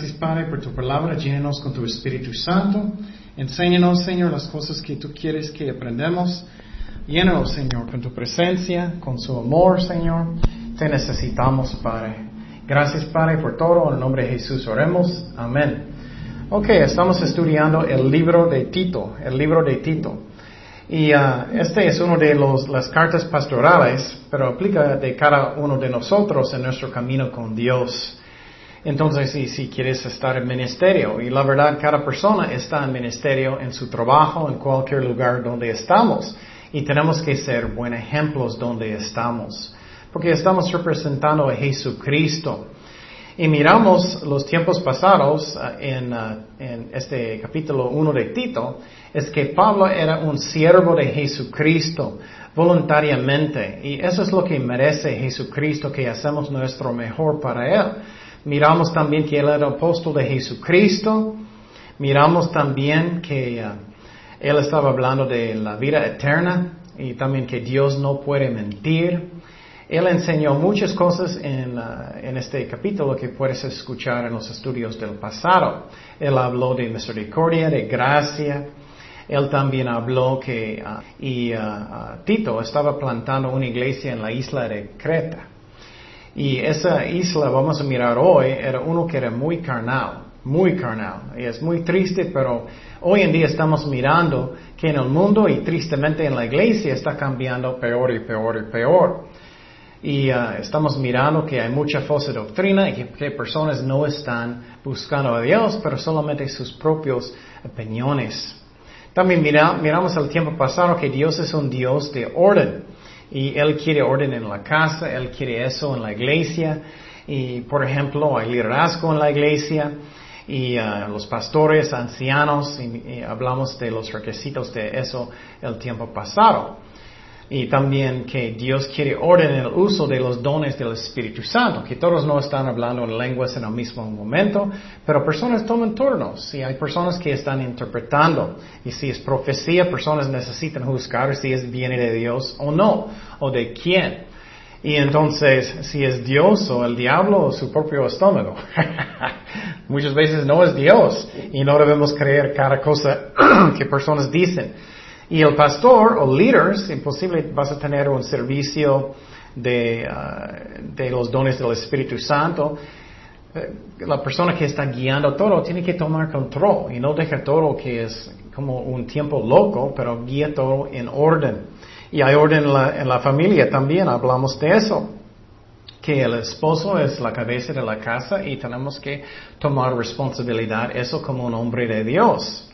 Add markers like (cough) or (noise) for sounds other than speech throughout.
Gracias Padre por tu palabra. Llénenos con tu Espíritu Santo. Enséñanos, Señor, las cosas que tú quieres que aprendamos. Llénanos, Señor, con tu presencia, con su amor, Señor. Te necesitamos, Padre. Gracias, Padre, por todo. En el nombre de Jesús oremos. Amén. Ok, estamos estudiando el libro de Tito, el libro de Tito. Y uh, este es uno de los, las cartas pastorales, pero aplica de cada uno de nosotros en nuestro camino con Dios. Entonces, si, si quieres estar en ministerio, y la verdad, cada persona está en ministerio en su trabajo, en cualquier lugar donde estamos, y tenemos que ser buenos ejemplos donde estamos, porque estamos representando a Jesucristo. Y miramos los tiempos pasados uh, en, uh, en este capítulo 1 de Tito, es que Pablo era un siervo de Jesucristo voluntariamente. Y eso es lo que merece Jesucristo, que hacemos nuestro mejor para Él. Miramos también que Él era apóstol de Jesucristo. Miramos también que uh, Él estaba hablando de la vida eterna y también que Dios no puede mentir. Él enseñó muchas cosas en, este capítulo que puedes escuchar en los estudios del pasado. Él habló de misericordia, de gracia, él también habló que uh, y, uh, uh, Tito estaba plantando una iglesia en la isla de Creta. Y esa isla, vamos a mirar hoy, era uno que era muy carnal, muy carnal. Y es muy triste, pero hoy en día estamos mirando que en el mundo y tristemente en la iglesia está cambiando peor y peor y peor. Y uh, estamos mirando que hay mucha falsa doctrina y que, que, personas no están buscando a Dios, pero solamente sus propias opiniones. También mira, miramos el tiempo pasado que Dios es un Dios de orden y Él quiere orden en la casa, Él quiere eso en la iglesia. Y por ejemplo hay liderazgo en la iglesia. Y uh, los pastores, ancianos y, y hablamos de los requisitos de eso el tiempo pasado y también que Dios quiere orden en el uso de los dones del Espíritu Santo, que todos no están hablando en lenguas en el mismo momento, pero personas toman turnos y hay personas que están interpretando y si es profecía, personas necesitan juzgar si es viene de Dios o no, o de quién. Y entonces, si es Dios o el diablo o su propio estómago. (laughs) Muchas veces no es Dios y no debemos creer cada cosa (clears throat) que personas dicen. Y el pastor o líderes, imposible vas a tener un servicio de, uh, de los dones del Espíritu Santo. Eh, la persona que está guiando todo tiene que tomar control y no deja todo que es como un tiempo loco, pero guía todo en orden. Y hay orden en la familia también, hablamos de eso que el esposo es la cabeza de la casa y tenemos que tomar responsabilidad eso como un hombre de Dios.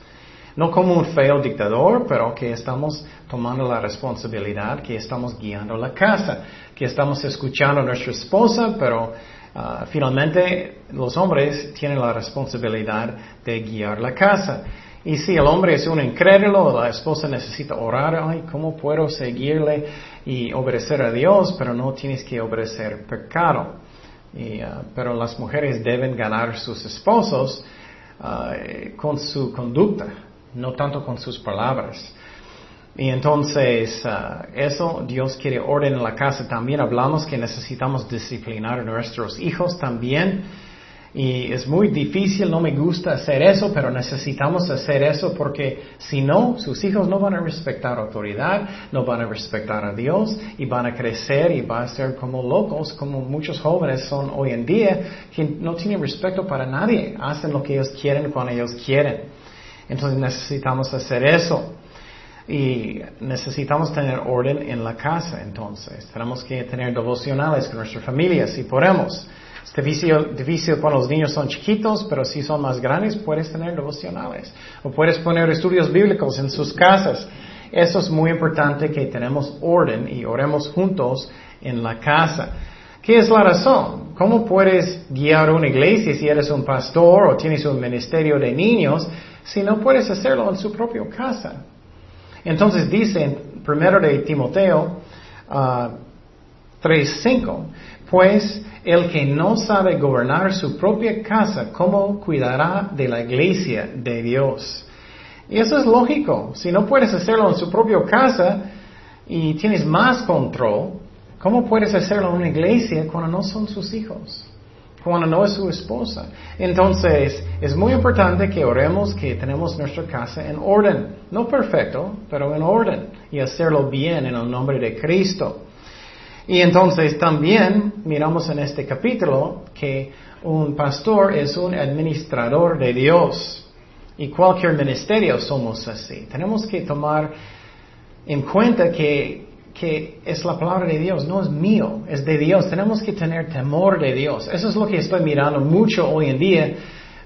No como un feo dictador, pero que estamos tomando la responsabilidad, que estamos guiando la casa, que estamos escuchando a nuestra esposa, pero uh, finalmente los hombres tienen la responsabilidad de guiar la casa. Y si el hombre es un incrédulo, la esposa necesita orar, ay, ¿cómo puedo seguirle y obedecer a Dios? Pero no tienes que obedecer pecado. Uh, pero las mujeres deben ganar sus esposos uh, con su conducta, no tanto con sus palabras. Y entonces, uh, eso Dios quiere orden en la casa. También hablamos que necesitamos disciplinar a nuestros hijos también. Y es muy difícil, no me gusta hacer eso, pero necesitamos hacer eso porque si no, sus hijos no van a respetar autoridad, no van a respetar a Dios y van a crecer y van a ser como locos, como muchos jóvenes son hoy en día, que no tienen respeto para nadie, hacen lo que ellos quieren cuando ellos quieren. Entonces necesitamos hacer eso. Y necesitamos tener orden en la casa, entonces. Tenemos que tener devocionales con nuestra familia, si podemos. Es difícil, difícil cuando los niños son chiquitos, pero si son más grandes, puedes tener devocionales. O puedes poner estudios bíblicos en sus casas. Eso es muy importante que tenemos orden y oremos juntos en la casa. ¿Qué es la razón? ¿Cómo puedes guiar una iglesia si eres un pastor o tienes un ministerio de niños si no puedes hacerlo en su propia casa? Entonces dice en primero de Timoteo uh, 3.5, pues el que no sabe gobernar su propia casa, ¿cómo cuidará de la iglesia de Dios? Y eso es lógico. Si no puedes hacerlo en su propia casa y tienes más control, ¿cómo puedes hacerlo en una iglesia cuando no son sus hijos? Cuando no es su esposa. Entonces, es muy importante que oremos que tenemos nuestra casa en orden. No perfecto, pero en orden. Y hacerlo bien en el nombre de Cristo. Y entonces también miramos en este capítulo que un pastor es un administrador de Dios. Y cualquier ministerio somos así. Tenemos que tomar en cuenta que, que es la palabra de Dios, no es mío, es de Dios. Tenemos que tener temor de Dios. Eso es lo que estoy mirando mucho hoy en día.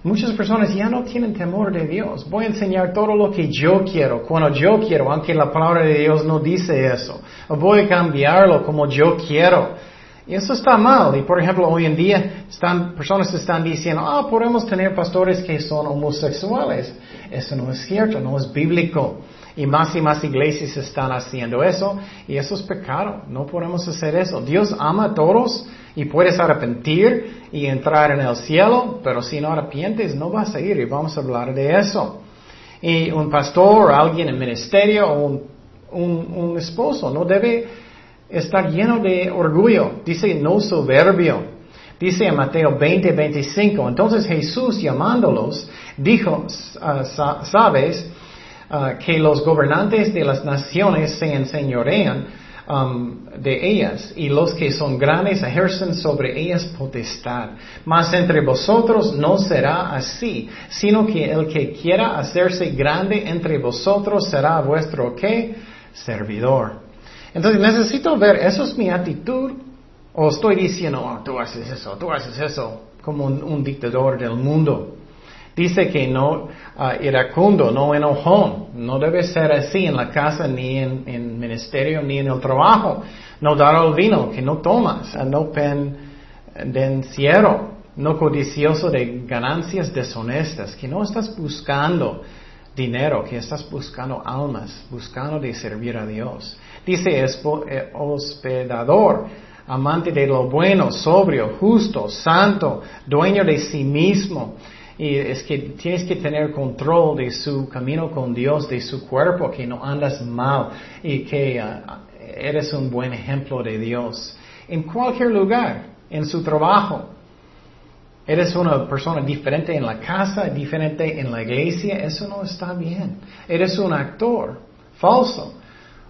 Muchas personas ya no tienen temor de Dios. Voy a enseñar todo lo que yo quiero, cuando yo quiero, aunque la palabra de Dios no dice eso. Voy a cambiarlo como yo quiero. Y eso está mal. Y por ejemplo, hoy en día están, personas están diciendo, ah, podemos tener pastores que son homosexuales. Eso no es cierto, no es bíblico. Y más y más iglesias están haciendo eso. Y eso es pecado. No podemos hacer eso. Dios ama a todos y puedes arrepentir y entrar en el cielo, pero si no arrepientes no vas a ir y vamos a hablar de eso. Y un pastor o alguien en ministerio o un, un, esposo no debe está lleno de orgullo. Dice no soberbio. Dice en Mateo 20, 25. Entonces Jesús llamándolos dijo, sabes ah, que los gobernantes de las naciones se enseñorean um, de ellas y los que son grandes ejercen sobre ellas potestad. Mas entre vosotros no será así, sino que el que quiera hacerse grande entre vosotros será vuestro qué? Servidor. Entonces necesito ver, ¿eso es mi actitud? ¿O estoy diciendo, oh, tú haces eso, tú haces eso, como un, dictador del mundo? Dice que no uh, iracundo, no enojón. No debe ser así en la casa, ni en, el ministerio, ni en el trabajo. No dar al vino que no tomas. No pendenciero. No codicioso de ganancias deshonestas. Que no estás buscando dinero, que estás buscando almas, buscando de servir a Dios. Dice eh, hospedador, amante de lo bueno, sobrio, justo, santo, dueño de sí mismo. Y es que tienes que tener control de su camino con Dios, de su cuerpo, que no andas mal y que ah, eres un buen ejemplo de Dios. En cualquier lugar, en su trabajo, Eres una persona diferente en la casa, diferente en la iglesia, eso no está bien. Eres un actor falso.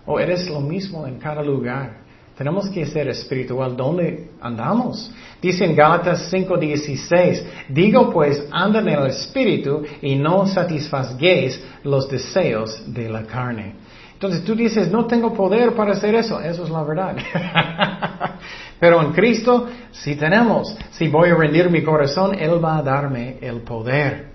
O eres lo mismo en cada lugar. Tenemos que ser espiritual donde andamos. Dice en Gálatas 5:16, digo pues, andan en el espíritu y no satisfazguéis los deseos de la carne. Entonces tú dices, no tengo poder para hacer eso. Eso es la verdad. (laughs) Pero en Cristo sí tenemos. Si voy a rendir mi corazón, Él va a darme el poder.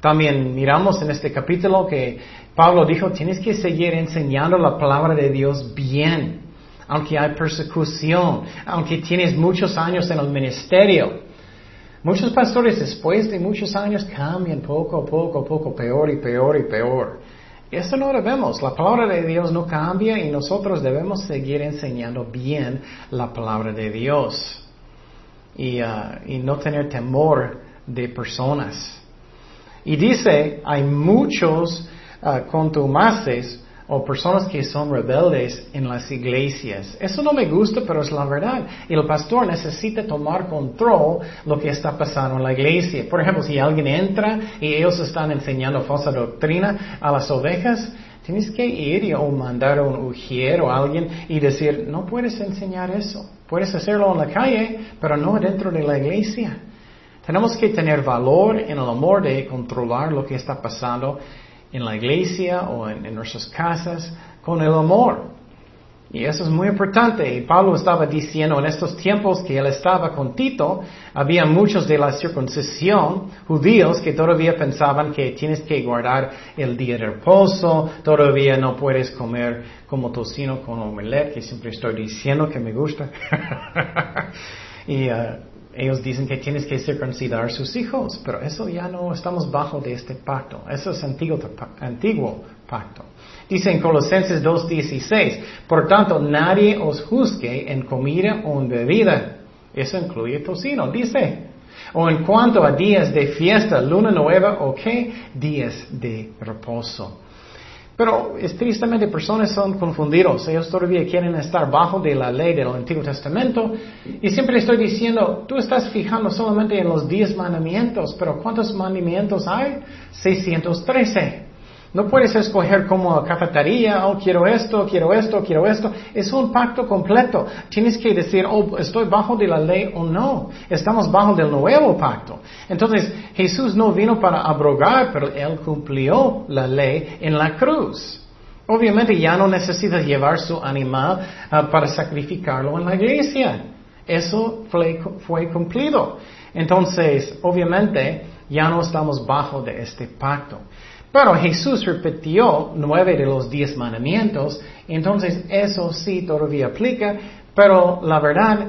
También miramos en este capítulo que Pablo dijo, tienes que seguir enseñando la palabra de Dios bien, aunque hay persecución, aunque tienes muchos años en el ministerio. Muchos pastores después de muchos años cambian poco a poco, poco, peor y peor y peor. Eso no debemos. La palabra de Dios no cambia y nosotros debemos seguir enseñando bien la palabra de Dios y, uh, no tener temor de personas. Y dice, hay muchos uh, contumaces o personas que son rebeldes en las iglesias. Eso no me gusta, pero es la verdad. Y el pastor necesita tomar control lo que está pasando en la iglesia. Por ejemplo, si alguien entra y ellos están enseñando falsa doctrina a las ovejas, tienes que ir o mandar a un ujier o a alguien y decir, no puedes enseñar eso. Puedes hacerlo en la calle, pero no dentro de la iglesia. Tenemos que tener valor en el amor de controlar lo que está pasando en la iglesia o en, nuestras casas con el amor. Y eso es muy importante. Y Pablo estaba diciendo en estos tiempos que él estaba con Tito, había muchos de la circuncisión judíos que todavía pensaban que tienes que guardar el día de reposo, todavía no puedes comer como tocino con omelette, que siempre estoy diciendo que me gusta. (laughs) y uh, ellos dicen que tienes que circuncidar sus hijos, pero eso ya no estamos bajo de este pacto. Eso es antiguo, antiguo pacto. Dice en Colosenses 2.16, por tanto nadie os juzgue en comida o en bebida. Eso incluye tocino, dice. O en cuanto a días de fiesta, luna nueva o qué, días de reposo. Pero tristemente personas son confundidos. Ellos todavía quieren estar bajo de la ley del Antiguo Testamento. Y siempre estoy diciendo, tú estás fijando solamente en los diez mandamientos, pero ¿cuántos mandamientos hay? 613. No puedes escoger como cafetería, oh, quiero esto, quiero esto, quiero esto. Es un pacto completo. Tienes que decir, oh, estoy bajo de la ley o no. Estamos bajo del nuevo pacto. Entonces, Jesús no vino para abrogar, pero Él cumplió la ley en la cruz. Obviamente ya no necesita llevar su animal ah, para sacrificarlo en la iglesia. Eso fue, fue cumplido. Entonces, obviamente, ya no estamos bajo de este pacto. Pero Jesús repitió nueve de los diez mandamientos, entonces eso sí todavía aplica, pero la verdad,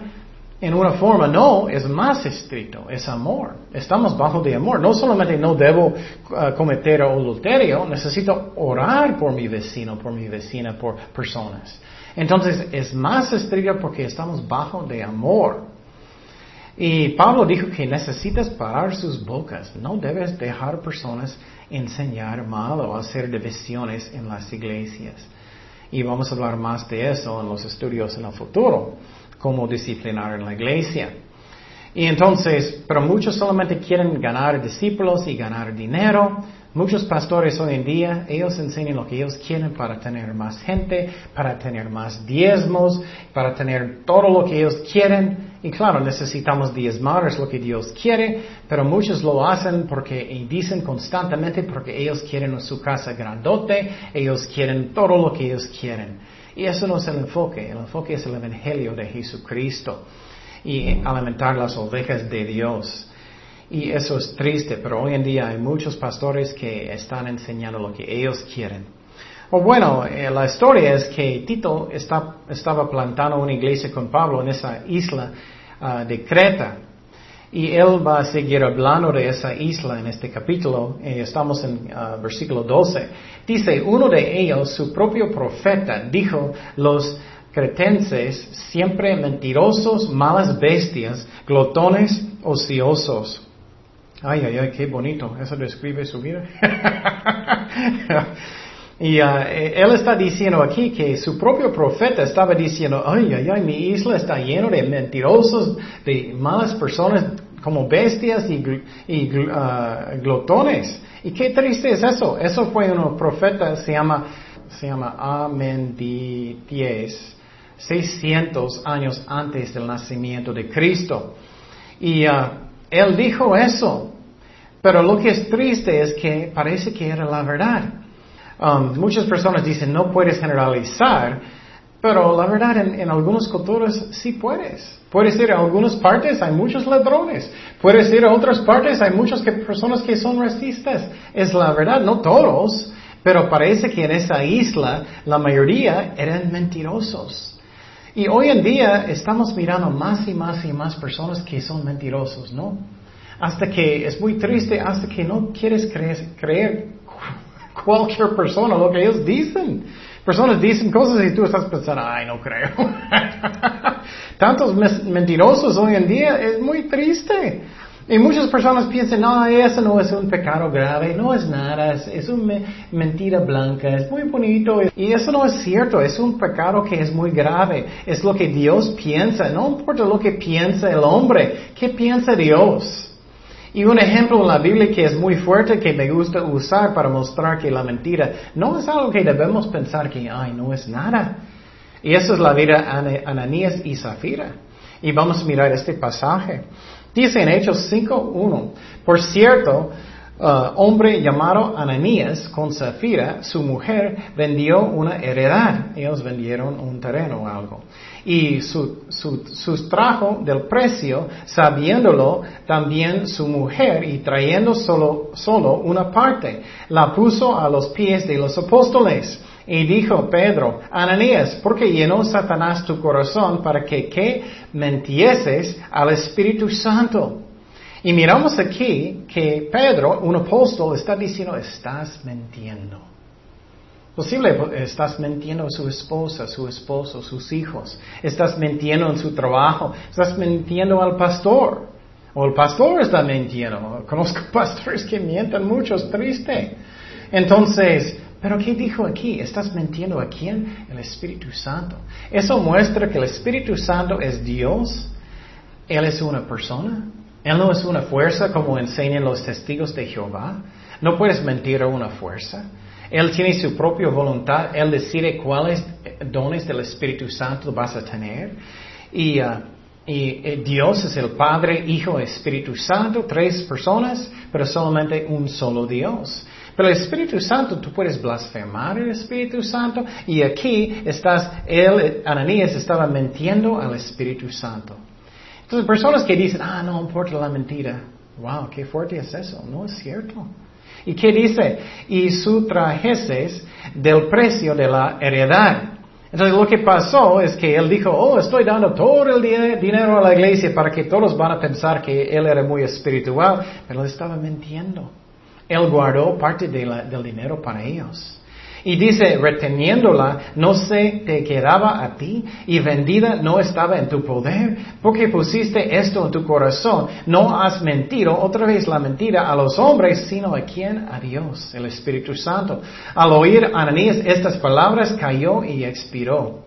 en una forma no, es más estricto, es amor. Estamos bajo de amor. No solamente no debo uh, cometer adulterio, necesito orar por mi vecino, por mi vecina, por personas. Entonces es más estricto porque estamos bajo de amor. Y Pablo dijo que necesitas parar sus bocas, no debes dejar personas enseñar mal o hacer divisiones en las iglesias. Y vamos a hablar más de eso en los estudios en el futuro, cómo disciplinar en la iglesia. Y entonces, pero muchos solamente quieren ganar discípulos y ganar dinero. Muchos pastores hoy en día, ellos enseñan lo que ellos quieren para tener más gente, para tener más diezmos, para tener todo lo que ellos quieren. Y claro, necesitamos diezmar, es lo que Dios quiere, pero muchos lo hacen porque y dicen constantemente porque ellos quieren su casa grandote, ellos quieren todo lo que ellos quieren. Y eso no es el enfoque, el enfoque es el Evangelio de Jesucristo y alimentar las ovejas de Dios. Y eso es triste, pero hoy en día hay muchos pastores que están enseñando lo que ellos quieren. O bueno, eh, la historia es que Tito estaba plantando una iglesia con Pablo en esa isla Ah, de Creta. Y él va a seguir hablando de esa isla en este capítulo. Estamos en ah, versículo 12. Dice, uno de ellos, su propio profeta, dijo, los cretenses, siempre mentirosos, malas bestias, glotones, ociosos. Ay, ay, ay, qué bonito. Eso describe su vida. (laughs) Y uh, él está diciendo aquí que su propio profeta estaba diciendo, ay, ay, ay, mi isla está lleno de mentirosos, de malas personas como bestias y, uh, glotones. Y qué triste es eso. Eso fue un profeta, se llama, se llama Amendities, 600 años antes del nacimiento de Cristo. Y uh, él dijo eso. Pero lo que es triste es que parece que era la verdad. Um, muchas personas dicen no puedes generalizar, pero la verdad en, en algunas culturas sí puedes. Puedes ir a algunas partes, hay muchos ladrones. Puedes ir a otras partes, hay muchas personas que son racistas. Es la verdad, no todos, pero parece que en esa isla la mayoría eran mentirosos. Y hoy en día estamos mirando más y más y más personas que son mentirosos, ¿no? Hasta que es muy triste, hasta que no quieres creer, creer cualquier persona lo que ellos dicen. Personas dicen cosas y tú estás pensando, ay, no creo. (laughs) Tantos mentirosos hoy en día es muy triste. Y muchas personas piensan, no, eso no es un pecado grave, no es nada, es, una mentira blanca, es muy bonito. Y eso no es cierto, es un pecado que es muy grave. Es lo que Dios piensa, no importa lo que piensa el hombre, ¿qué piensa Dios? Y un ejemplo en la Biblia que es muy fuerte que me gusta usar para mostrar que la mentira no es algo que debemos pensar que, ay, no es nada. Y esa es la vida de Ananías y Zafira. Y vamos a mirar este pasaje. Dice en Hechos 5.1, por cierto, uh, hombre llamado Ananías con Zafira, su mujer, vendió una heredad. Ellos vendieron un terreno o algo y su, sustrajo del precio, sabiéndolo también su mujer y trayendo solo, solo una parte, la puso a los pies de los apóstoles. Y dijo Pedro, Ananías, ¿por qué llenó Satanás tu corazón para que, que mentieses al Espíritu Santo? Y miramos aquí que Pedro, un apóstol, está diciendo, estás mintiendo. Posible, estás mintiendo a su esposa, su esposo, sus hijos. Estás mintiendo en su trabajo. Estás mintiendo al pastor. O el pastor está mintiendo. Conozco (laughs) pastores que mienten mucho, es triste. Entonces, Pero ¿qué dijo aquí? ¿Estás mintiendo a quién? El Espíritu Santo. Eso muestra que el Espíritu Santo es Dios. Él es una persona. Él no es una fuerza como enseñan los testigos de Jehová. No puedes mentir a una fuerza. Él tiene su propia voluntad. Él decide cuáles dones del Espíritu Santo vas a tener. Y, y eh, Dios es el Padre, Hijo, Espíritu Santo, tres personas, pero solamente un solo Dios. Pero el Espíritu Santo, tú puedes blasfemar el Espíritu Santo y aquí estás, él, Ananías estaba mintiendo al Espíritu Santo. Entonces, personas que dicen, ah, no importa la mentira. Wow, qué fuerte es eso. No es cierto. ¿Y qué dice? Y sustrajeses del precio de la heredad. Entonces lo que pasó es que él dijo, oh, estoy dando todo el dinero a la iglesia para que todos van a pensar que él era muy espiritual, pero él estaba mintiendo. Él guardó parte del dinero para ellos. Y dice, reteniéndola, no se te quedaba a ti y vendida no estaba en tu poder, porque pusiste esto en tu corazón. No has mentido, otra vez la mentira, a los hombres, sino a quien? A Dios, el Espíritu Santo. Al oír Ananías estas palabras, cayó y expiró.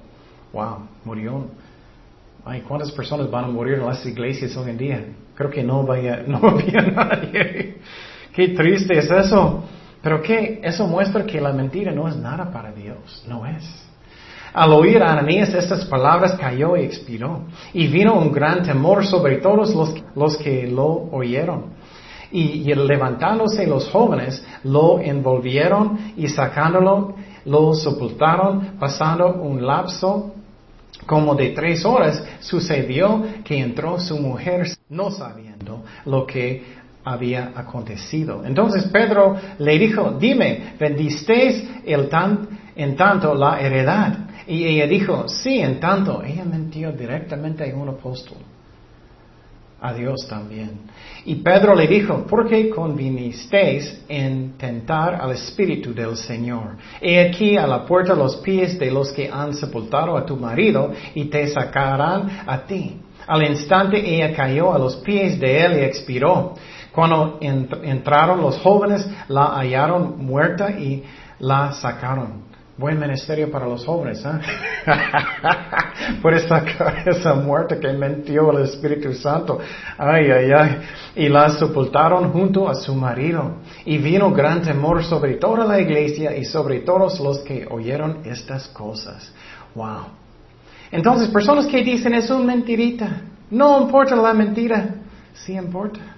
Wow, murió. Ay, ¿cuántas personas van a morir en las iglesias hoy en día? Creo que no vaya, (laughs) no había nadie. Qué triste es eso. Pero que eso muestra que la mentira no es nada para Dios, no es. Al oír a Ananías estas palabras cayó y expiró. Y vino un gran temor sobre todos los, los que lo oyeron. Y, y, levantándose los jóvenes, lo envolvieron y sacándolo, lo sepultaron, pasando un lapso como de tres horas, sucedió que entró su mujer no sabiendo lo que había acontecido. Entonces Pedro le dijo, dime, ¿vendisteis el tan, en tanto la heredad? Y ella dijo, sí, en tanto. Ella mintió directamente a un apóstol. A Dios también. Y Pedro le dijo, ¿por qué convinisteis en tentar al Espíritu del Señor? He aquí a la puerta los pies de los que han sepultado a tu marido y te sacarán a ti. Al instante ella cayó a los pies de él y expiró. Cuando entraron los jóvenes, la hallaron muerta y la sacaron. Buen ministerio para los jóvenes, ¿eh? (laughs) Puedes sacar esa muerte que mentió el Espíritu Santo. Ay, ay, ay. Y la sepultaron junto a su marido. Y vino gran temor sobre toda la iglesia y sobre todos los que oyeron estas cosas. Wow. Entonces, personas que dicen es una mentirita. No importa la mentira. Sí importa.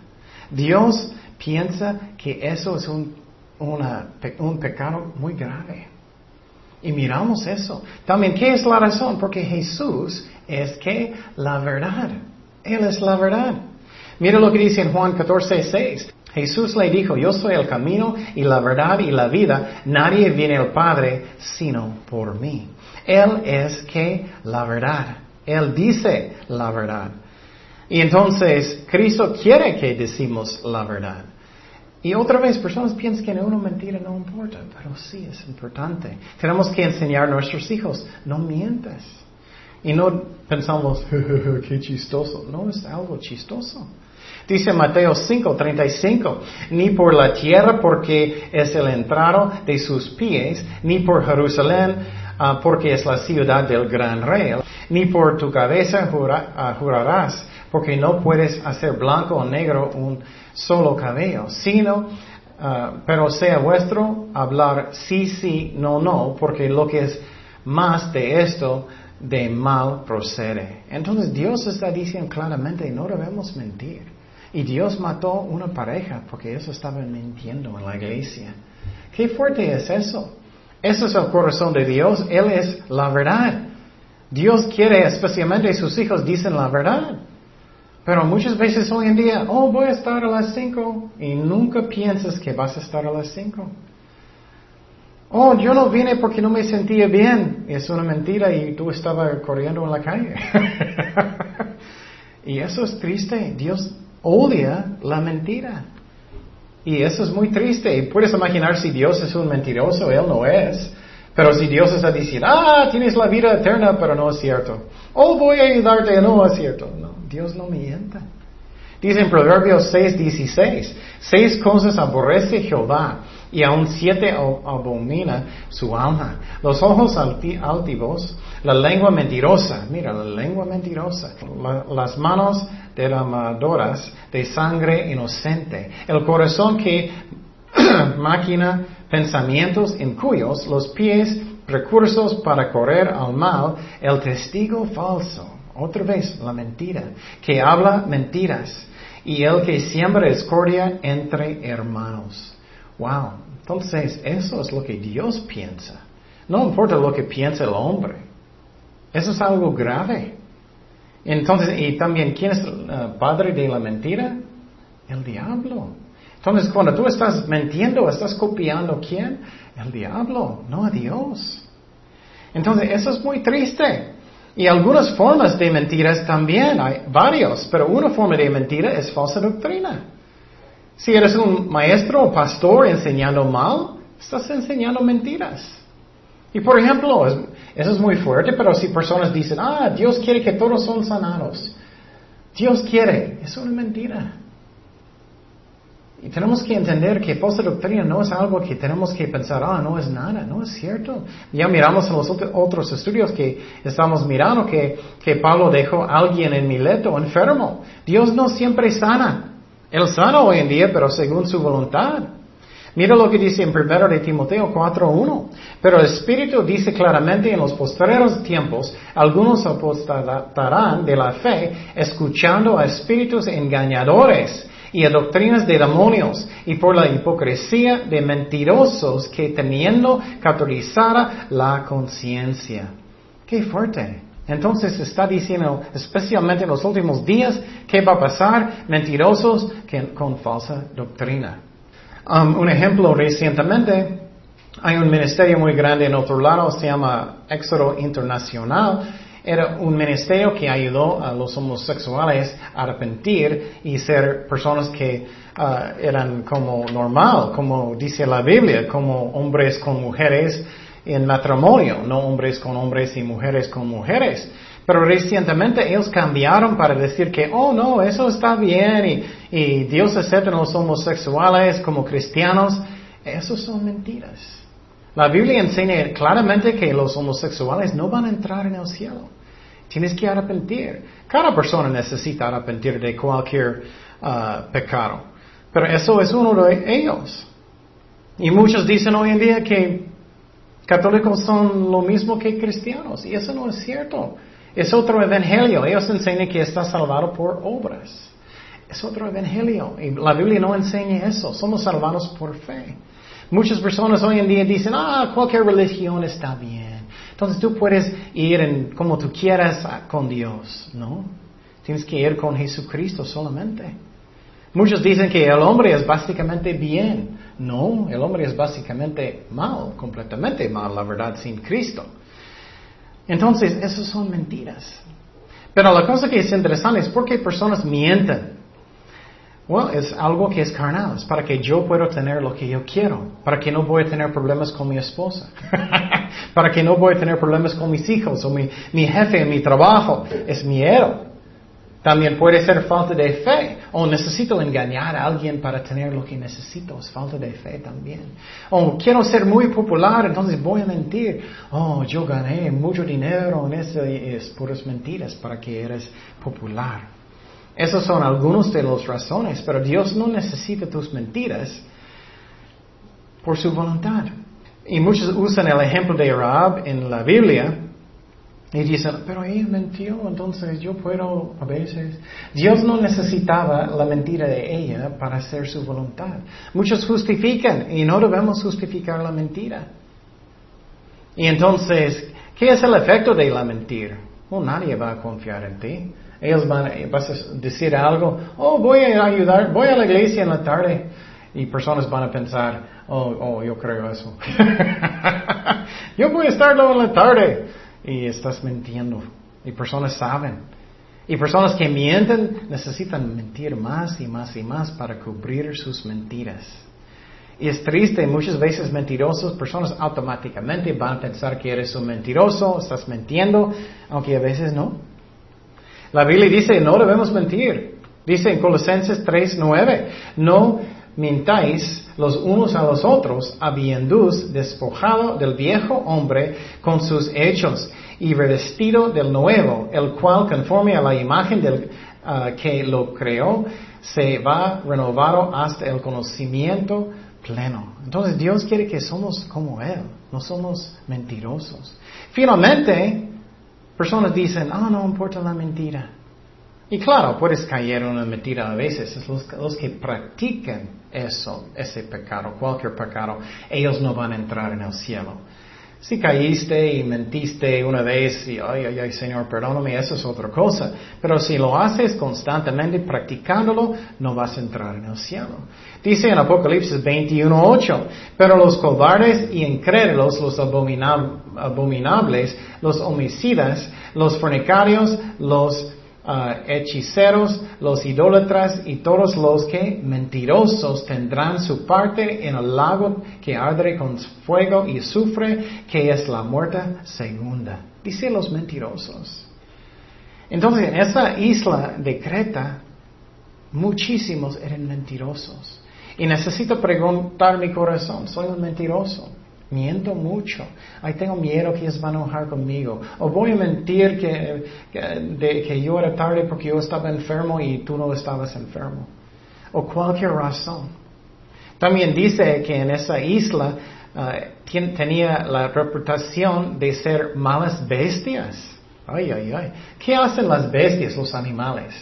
Dios piensa que eso es un, un pecado muy grave. Y miramos eso. También, ¿qué es la razón? Porque Jesús es que la verdad. Él es la verdad. Mira lo que dice en Juan 14, 6. Jesús le dijo, yo soy el camino y la verdad y la vida. Nadie viene al Padre sino por mí. Él es que la verdad. Él dice la verdad. Y entonces Cristo quiere que decimos la verdad. Y otra vez, personas piensan que una mentira no importa, pero sí es importante. Tenemos que enseñar a nuestros hijos, no mientas. Y no pensamos, (laughs) qué chistoso. No es algo chistoso. Dice Mateo 5:35, ni por la tierra porque es el entrado de sus pies, ni por Jerusalén ah, porque es la ciudad del gran rey, ni por tu cabeza ah, jurarás porque no puedes hacer blanco o negro un solo cabello, sino, uh, pero sea vuestro hablar sí, sí, no, no, porque lo que es más de esto, de mal procede. Entonces Dios está diciendo claramente, no debemos mentir. Y Dios mató una pareja porque ellos estaban mintiendo en la iglesia. Qué fuerte es eso. Eso es el corazón de Dios. Él es la verdad. Dios quiere, especialmente sus hijos, dicen la verdad. Pero muchas veces hoy en día, oh, voy a estar a las cinco y nunca piensas que vas a estar a las cinco. Oh, yo no vine porque no me sentía bien. Es una mentira y tú estabas corriendo en la calle. (laughs) y eso es triste. Dios odia la mentira. Y eso es muy triste. Y puedes imaginar si Dios es un mentiroso, Él no es. Pero si Dios está diciendo, ah, tienes la vida eterna, pero no es cierto. Oh, voy a ayudarte, no es cierto. No. Dios no mienta. Dice en Proverbios 6, 16, seis cosas aborrece Jehová y aún siete abomina su alma. Los ojos altivos, la lengua mentirosa, mira, la lengua mentirosa, las manos derramadoras de sangre inocente, el corazón que (clears throat) máquina pensamientos en cuyos los pies recursos para correr al mal, el testigo falso, otra vez la mentira, que habla mentiras, y el que siembra discordia entre hermanos. Wow, entonces eso es lo que Dios piensa. No importa lo que piense el hombre. Eso es algo grave. Entonces, y también, ¿quién es el eh, padre de la mentira? El diablo. Entonces, cuando tú estás mintiendo, estás copiando quién? El diablo, no a Dios. Entonces, eso es muy triste. Y algunas formas de mentiras también, hay varios, pero una forma de mentira es falsa doctrina. Si eres un maestro o pastor enseñando mal, estás enseñando mentiras. Y por ejemplo, eso es muy fuerte, pero si personas dicen, ah, Dios quiere que todos son sanados. Dios quiere, es una mentira. Y tenemos que entender que falsa doctrina no es algo que tenemos que pensar, ah, no es nada, no es cierto. Ya miramos en los otros estudios que estamos mirando que, que Pablo dejó a alguien en Mileto enfermo. Dios no siempre sana. Él sana hoy en día, pero según su voluntad. Mira lo que dice en 1 de Timoteo 4.1. Pero el Espíritu dice claramente en los postreros tiempos, algunos apostarán de la fe, escuchando a espíritus engañadores y a doctrinas de demonios y por la hipocresía de mentirosos que teniendo cauterizada la conciencia. Qué fuerte. Entonces está diciendo, especialmente en los últimos días, ¿qué va a pasar? Mentirosos con falsa doctrina. Um, un ejemplo recientemente, hay un ministerio muy grande en otro lado, se llama Éxodo Internacional, era un ministerio que ayudó a los homosexuales a arrepentir y ser personas que uh, eran como normal, como dice la Biblia, como hombres con mujeres en matrimonio, no hombres con hombres y mujeres con mujeres. Pero recientemente ellos cambiaron para decir que, oh no, eso está bien y, y Dios acepta a los homosexuales como cristianos. Esos son mentiras. La Biblia enseña claramente que los homosexuales no van a entrar en el cielo. Tienes que arrepentir. Cada persona necesita arrepentir de cualquier uh, pecado. Pero eso es uno de ellos. Y muchos dicen hoy en día que católicos son lo mismo que cristianos. Y eso no es cierto. Es otro evangelio. Ellos enseñan que está salvado por obras. Es otro evangelio. Y la Biblia no enseña eso. Somos salvados por fe. Muchas personas hoy en día dicen, ah, cualquier religión está bien. Entonces tú puedes ir en, como tú quieras con Dios, ¿no? Tienes que ir con Jesucristo solamente. Muchos dicen que el hombre es básicamente bien. No, el hombre es básicamente mal, completamente mal, la verdad, sin Cristo. Entonces, esas son mentiras. Pero la cosa que es interesante es por qué personas mienten. Bueno, es algo que es carnal, es para que yo pueda tener lo que yo quiero, para que no voy a tener problemas con mi esposa, (laughs) para que no voy a tener problemas con mis hijos o mi, mi jefe mi trabajo, es miedo. También puede ser falta de fe, o necesito engañar a alguien para tener lo que necesito, es falta de fe también. O quiero ser muy popular, entonces voy a mentir. Oh, yo gané mucho dinero en eso es puras mentiras para que eres popular. Esos son algunos de las razones, pero Dios no necesita tus mentiras por su voluntad. Y muchos usan el ejemplo de Rahab en la Biblia y dicen, pero ella mintió, entonces yo puedo a veces. Dios no necesitaba la mentira de ella para hacer su voluntad. Muchos justifican y no debemos justificar la mentira. Y entonces, ¿qué es el efecto de la mentira? Nadie va a confiar en ti. Ellos van, vas a decir algo, oh, voy a ayudar, voy a la iglesia en la tarde. Y personas van a pensar, oh, oh yo creo eso. (laughs) yo voy a estarlo en la tarde. Y estás mintiendo. Y personas saben. Y personas que mienten necesitan mentir más y más y más para cubrir sus mentiras. Y es triste, muchas veces mentirosos, personas automáticamente van a pensar que eres un mentiroso, estás mintiendo, aunque a veces no. La Biblia dice, no debemos mentir. Dice en Colosenses 3.9, no mintáis los unos a los otros, habiéndose despojado del viejo hombre con sus hechos y revestido del nuevo, el cual conforme a la imagen del ah, que lo creó, se va renovado hasta el conocimiento pleno. Entonces Dios quiere que somos como Él, no somos mentirosos. Finalmente, personas dicen, ah, no importa la mentira. Y claro, puedes caer en una mentira a veces. Los, los que practican eso, ese pecado, cualquier pecado, ellos no van a entrar en el cielo. Si caíste y mentiste una vez y, ay, ay, ay, Señor, perdóname, eso es otra cosa. Pero si lo haces constantemente practicándolo, no vas a entrar en el cielo. Dice en Apocalipsis 21.8, pero los cobardes y incrédulos, los abominables, los homicidas, los fornicarios, los Ah, hechiceros, los idólatras y todos los que mentirosos tendrán su parte en el lago que arde con fuego y sufre, que es la muerte segunda. Dice los mentirosos. Entonces, en esa isla de Creta, muchísimos eran mentirosos. Y necesito preguntar mi corazón, ¿soy un mentiroso? Miento mucho. Ay, tengo miedo que ellos van a enojar conmigo. O voy a mentir que, que yo era tarde porque yo estaba enfermo y tú no estabas enfermo. O cualquier razón. También dice que en esa isla ah, tenía la reputación de ser malas bestias. Ay, ay, ay. ¿Qué hacen las bestias, los animales?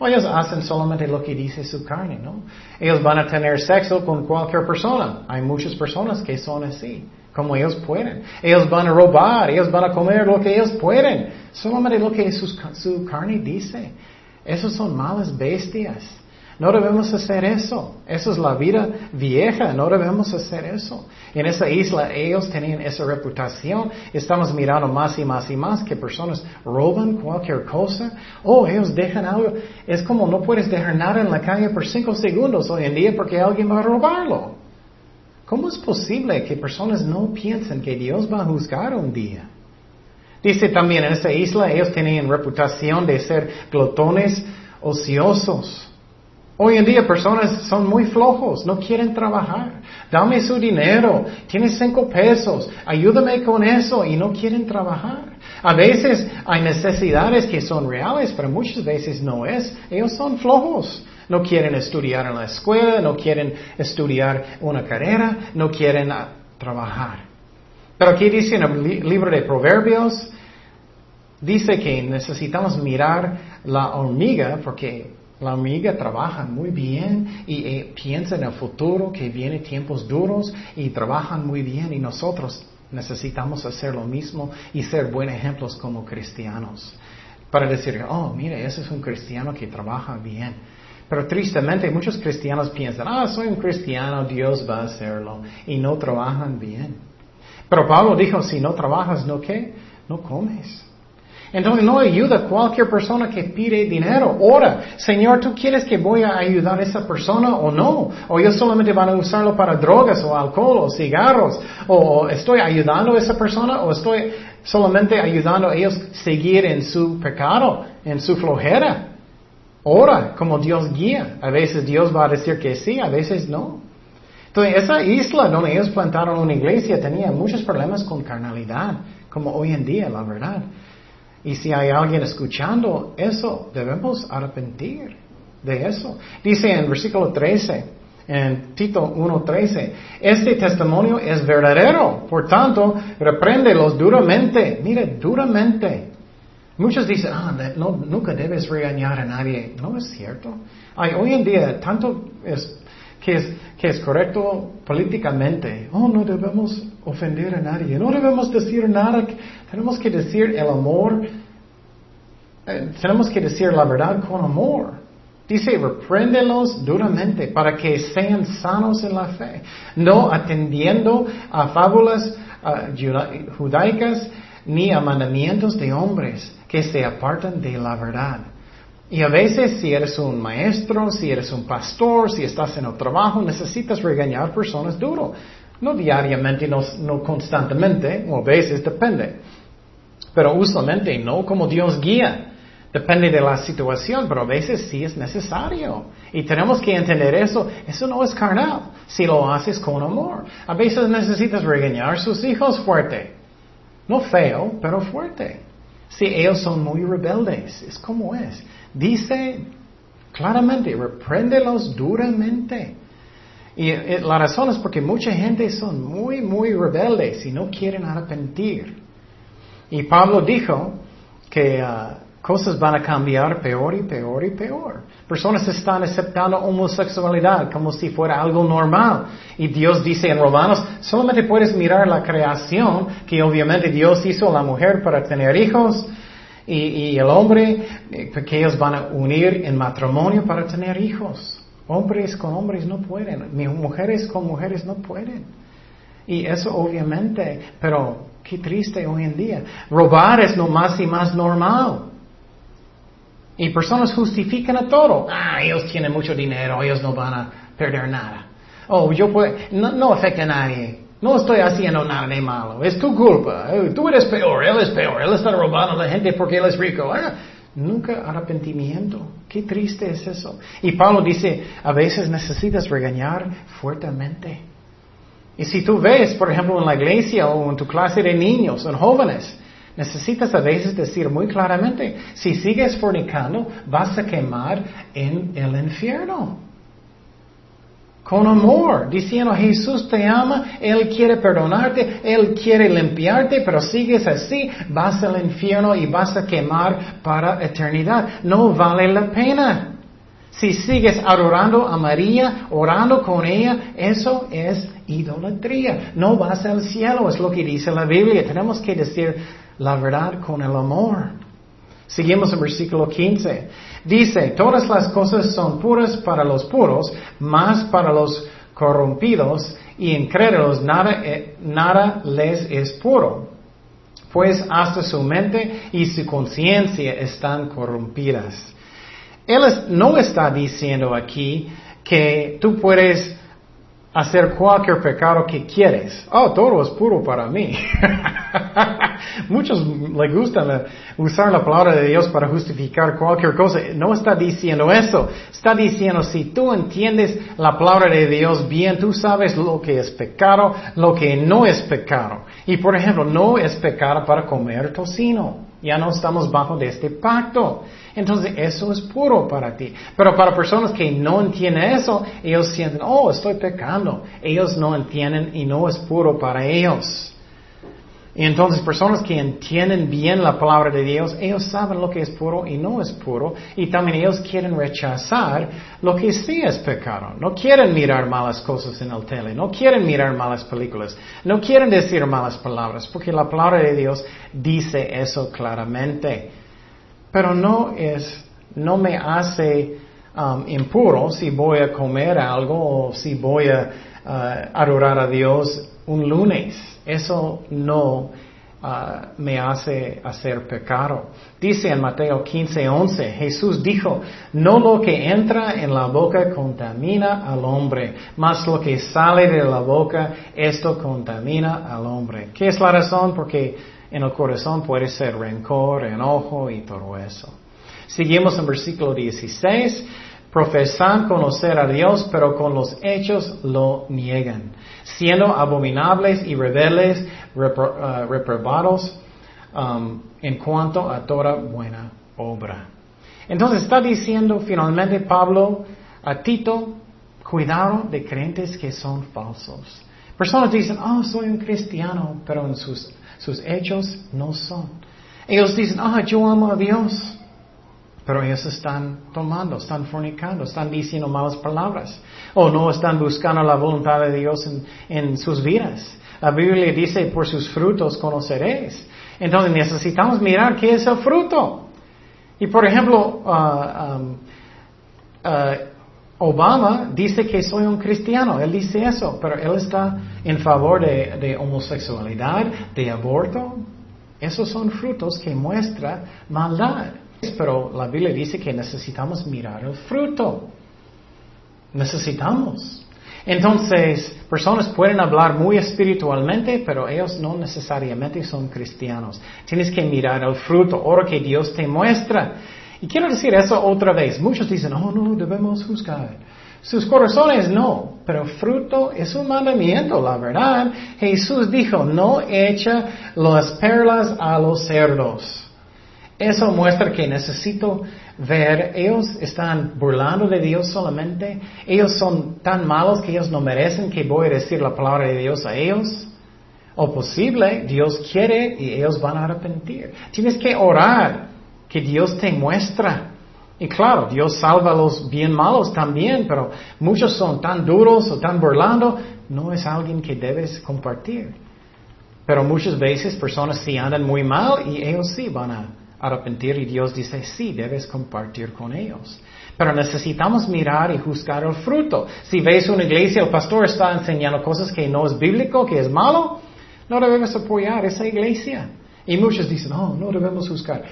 Ellos hacen solamente lo que dice su carne, ¿no? Ellos van a tener sexo con cualquier persona. Hay muchas personas que son así, como ellos pueden. Ellos van a robar, ellos van a comer lo que ellos pueden, solamente lo que su carne dice. Esos son malas bestias. No debemos hacer eso. Eso es la vida vieja. No debemos hacer eso. En esa isla ellos tenían esa reputación. Estamos mirando más y más y más que personas roban cualquier cosa. Oh, ellos dejan algo. Es como no puedes dejar nada en la calle por cinco segundos hoy en día porque alguien va a robarlo. ¿Cómo es posible que personas no piensen que Dios va a juzgar un día? Dice también en esa isla ellos tenían reputación de ser glotones ociosos. Hoy en día personas son muy flojos, no quieren trabajar. Dame su dinero, tienes cinco pesos, ayúdame con eso y no quieren trabajar. A veces hay necesidades que son reales, pero muchas veces no es. Ellos son flojos. No quieren estudiar en la escuela, no quieren estudiar una carrera, no quieren ah, trabajar. Pero aquí dice en el libro de Proverbios, dice que necesitamos mirar la hormiga porque la amiga trabaja muy bien y eh, piensa en el futuro, que viene tiempos duros y trabajan muy bien y nosotros necesitamos hacer lo mismo y ser buenos ejemplos como cristianos. Para decir, oh, mire, ese es un cristiano que trabaja bien. Pero tristemente muchos cristianos piensan, ah, soy un cristiano, Dios va a hacerlo y no trabajan bien. Pero Pablo dijo, si no trabajas, ¿no qué? No comes. Entonces no ayuda cualquier persona que pide dinero. Ora, Señor, ¿tú quieres que voy a ayudar a esa persona o no? O ellos solamente van a usarlo para drogas o alcohol o cigarros. O estoy ayudando a esa persona o estoy solamente ayudando a ellos seguir en su pecado, en su flojera. Ora, como Dios guía. A veces Dios va a decir que sí, a veces no. Entonces, esa isla donde ellos plantaron una iglesia tenía muchos problemas con carnalidad, como hoy en día, la verdad. Y si hay alguien escuchando eso, debemos arrepentir de eso. Dice en versículo 13, en Tito 1.13, este testimonio es verdadero, por tanto, repréndelos duramente. Mire, duramente. Muchos dicen, ah, no, nunca debes regañar a nadie. No es cierto. Hay, hoy en día, tanto es que, es que es correcto políticamente. Oh, no debemos ofender a nadie. No debemos decir nada. Tenemos que decir el amor. Eh, tenemos que decir la verdad con amor. Dice, repréndelos duramente para que sean sanos en la fe, no atendiendo a fábulas judaicas ni a mandamientos de hombres que se apartan de la verdad. Y a veces si eres un maestro, si eres un pastor, si estás en el trabajo, necesitas regañar personas duro. No diariamente, no, constantemente, o a veces depende. Pero usualmente no como Dios guía. Depende de la situación, pero a veces sí es necesario. Y tenemos que entender eso. Eso no es carnal, si lo haces con amor. A veces necesitas regañar a sus hijos fuerte. No feo, pero fuerte. Si ellos son muy rebeldes, es como es. Dice claramente, repréndelos duramente. Y eh, la razón es porque mucha gente son muy, muy rebeldes y no quieren arrepentir. Y Pablo dijo que ah, cosas van a cambiar peor y peor y peor. Personas están aceptando homosexualidad como si fuera algo normal. Y Dios dice en Romanos, solamente puedes mirar la creación, que obviamente Dios hizo a la mujer para tener hijos y, y el hombre, eh, que ellos van a unir en matrimonio para tener hijos. Hombres con hombres no pueden, mujeres con mujeres no pueden. Y eso obviamente, pero qué triste hoy en día. Robar es lo más y más normal. Y personas justifican a todo. Ah, ellos tienen mucho dinero, ellos no van a perder nada. Oh, yo puedo, no, afecta a nadie. No estoy haciendo nada de malo. Es tu culpa. Eh, tú eres peor, él es peor. Él está robando a la gente porque él es rico. Ah, nunca arrepentimiento. Qué triste es eso. Y Pablo dice, a veces necesitas regañar fuertemente. Y si tú ves, por ejemplo, en la iglesia o en tu clase de niños, en jóvenes, Necesitas a veces decir muy claramente, si sigues fornicando, vas a quemar en el infierno. Con amor, diciendo Jesús te ama, Él quiere perdonarte, Él quiere limpiarte, pero sigues así, vas al infierno y vas a quemar para eternidad. No vale la pena. Si sigues adorando a María, orando con ella, eso es idolatría. No vas al cielo, es lo que dice la Biblia. Tenemos que decir la verdad con el amor. Seguimos en versículo 15. Dice, todas las cosas son puras para los puros, más para los corrompidos y incrédulos nada, eh, nada les es puro, pues hasta su mente y su conciencia están corrompidas. Él no está diciendo aquí que tú puedes hacer cualquier pecado que quieres. Oh, todo es puro para mí. (laughs) Muchos le gustan usar la palabra de Dios para justificar cualquier cosa. No está diciendo eso. Está diciendo, si tú entiendes la palabra de Dios bien, tú sabes lo que es pecado, lo que no es pecado. Y por ejemplo, no es pecado para comer tocino. Ya no estamos bajo de este pacto. Entonces eso es puro para ti. Pero para personas que no entienden eso, ellos sienten, oh, estoy pecando. Ellos no entienden y no es puro para ellos. Y entonces personas que entienden bien la palabra de Dios, ellos saben lo que es puro y no es puro. Y también ellos quieren rechazar lo que sí es pecado. No quieren mirar malas cosas en el tele, no quieren mirar malas películas, no quieren decir malas palabras, porque la palabra de Dios dice eso claramente. Pero no es, no me hace um, impuro si voy a comer algo o si voy a uh, adorar a Dios un lunes. Eso no ah, me hace hacer pecado. Dice en Mateo 15, 11, Jesús dijo, no lo que entra en la boca contamina al hombre, mas lo que sale de la boca, esto contamina al hombre. ¿Qué es la razón? Porque en el corazón puede ser rencor, enojo y todo eso. Seguimos en versículo 16 profesan conocer a Dios, pero con los hechos lo niegan, siendo abominables y rebeldes, uh, reprobados um, en cuanto a toda buena obra. Entonces está diciendo finalmente Pablo a Tito, cuidado de creyentes que son falsos. Personas dicen, oh, soy un cristiano, pero en sus, sus hechos no son. Ellos dicen, ah, yo amo a Dios, pero ellos están tomando, están fornicando, están diciendo malas palabras. O no están buscando la voluntad de Dios en, sus vidas. La Biblia dice, por sus frutos conoceréis. Entonces necesitamos mirar qué es el fruto. Y por ejemplo, um, uh, Obama dice que soy un cristiano, él dice eso, pero él está en favor de, de homosexualidad, de aborto. Esos son frutos que muestran maldad. Pero la Biblia dice que necesitamos mirar el fruto. Necesitamos. Entonces, personas pueden hablar muy espiritualmente, pero ellos no necesariamente son cristianos. Tienes que mirar el fruto, oro que Dios te muestra. Y quiero decir eso otra vez. Muchos dicen, oh no, debemos juzgar. Sus corazones no, pero fruto es un mandamiento, la verdad. Jesús dijo, no echa las perlas a los cerdos. Eso muestra que necesito ver, ellos están burlando de Dios solamente, ellos son tan malos que ellos no merecen que voy a decir la palabra de Dios a ellos. O posible, Dios quiere y ellos van a arrepentir. Tienes que orar, que Dios te muestra. Y claro, Dios salva a los bien malos también, pero muchos son tan duros o tan burlando, no es alguien que debes compartir. Pero muchas veces personas sí andan muy mal y ellos sí van a arrepentir y Dios dice, sí, debes compartir con ellos. Pero necesitamos mirar y juzgar el fruto. Si ves una iglesia, el pastor está enseñando cosas que no es bíblico, que es malo, no debemos apoyar esa iglesia. Y muchos dicen, no, no debemos juzgar.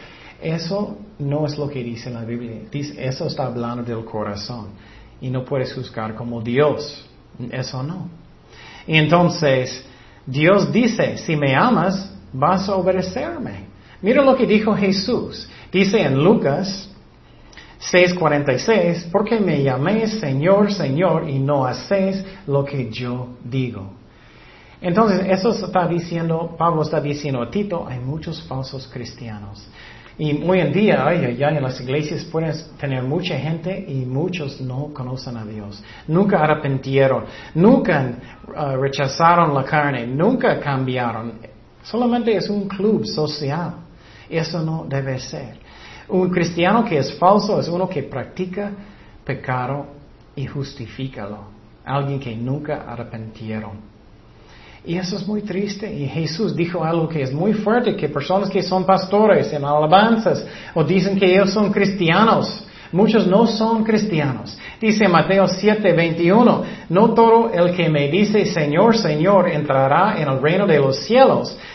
Eso no es lo que dice la Biblia. Eso está hablando del corazón. Y no puedes juzgar como Dios. Eso no. Y entonces, Dios dice, si me amas, vas a obedecerme. Mira lo que dijo Jesús. Dice en Lucas 6:46, porque me llaméis Señor, Señor, y no hacéis lo que yo digo. Entonces, eso está diciendo, Pablo está diciendo a Tito, hay muchos falsos cristianos. Y hoy en día, ya en las iglesias puedes tener mucha gente y muchos no conocen a Dios. Nunca arrepentieron, nunca uh, rechazaron la carne, nunca cambiaron. Solamente es un club social. Eso no debe ser. Un cristiano que es falso es uno que practica pecado y justifícalo. Alguien que nunca arrepentieron. Y eso es muy triste. Y Jesús dijo algo que es muy fuerte, que personas que son pastores en alabanzas o dicen que ellos son cristianos, muchos no son cristianos. Dice Mateo 7, 21, no todo el que me dice Señor, Señor entrará en el reino de los cielos,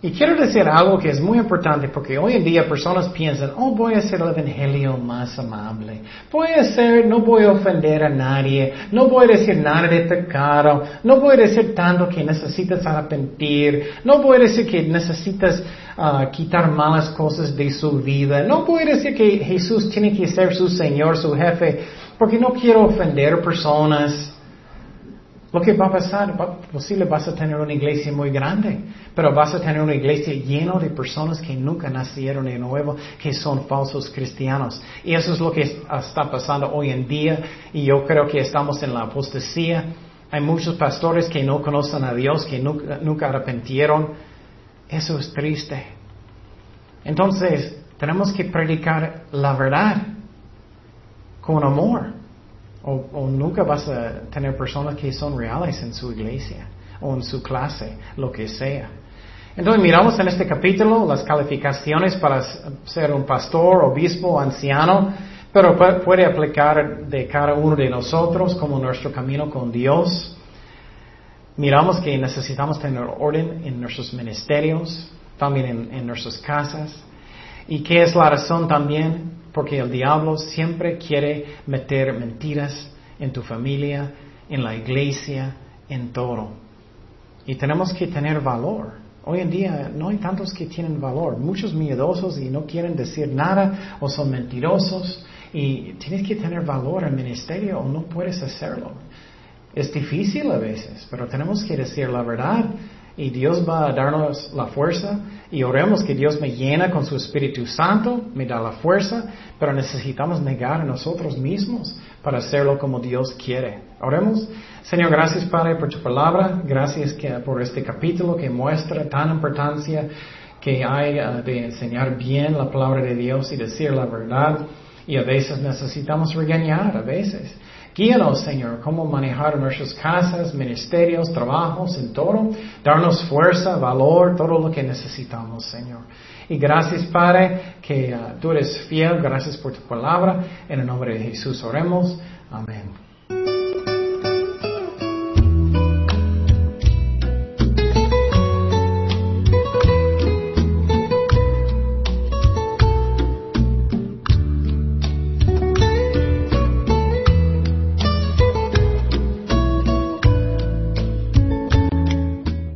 Y quiero decir algo que es muy importante porque hoy en día personas piensan, oh, voy a hacer el evangelio más amable. Voy a hacer, no voy a ofender a nadie, no voy a decir nada de pecado, no voy a decir tanto que necesitas arrepentir, no voy a decir que necesitas ah, quitar malas cosas de su vida, no voy a decir que Jesús tiene que ser su Señor, su jefe, porque no quiero ofender personas. Lo que va a pasar, posible vas a tener una iglesia muy grande, pero vas a tener una iglesia llena de personas que nunca nacieron de nuevo, que son falsos cristianos. Y eso es lo que está pasando hoy en día, y yo creo que estamos en la apostasía. Hay muchos pastores que no conocen a Dios, que nunca, nunca. Eso es triste. Entonces, tenemos que predicar la verdad con amor. O, nunca vas a tener personas que son reales en su iglesia o en su clase, lo que sea. Entonces miramos en este capítulo las calificaciones para ser un pastor, obispo, anciano, pero puede aplicar de cada uno de nosotros como nuestro camino con Dios. Miramos que necesitamos tener orden en nuestros ministerios, también en, en nuestras casas. ¿Y qué es la razón también? Porque el diablo siempre quiere meter mentiras en tu familia, en la iglesia, en todo. Y tenemos que tener valor. Hoy en día no hay tantos que tienen valor, muchos miedosos y no quieren decir nada o son mentirosos. Y tienes que tener valor en ministerio o no puedes hacerlo. Es difícil a veces, pero tenemos que decir la verdad y Dios va a darnos la fuerza y oremos que Dios me llena con su Espíritu Santo, me da la fuerza, pero necesitamos negar a nosotros mismos para hacerlo como Dios quiere. Oremos. Señor, gracias Padre por tu palabra, gracias por este capítulo que muestra tan importancia que hay uh, de enseñar bien la palabra de Dios y decir la verdad. Y a veces necesitamos regañar, a veces. Guíanos, Señor, cómo manejar nuestras casas, ministerios, trabajos, en todo. Darnos fuerza, valor, todo lo que necesitamos, Señor. Y gracias, Padre, que uh, tú eres fiel. Gracias por tu palabra. En el nombre de Jesús oremos. Amén.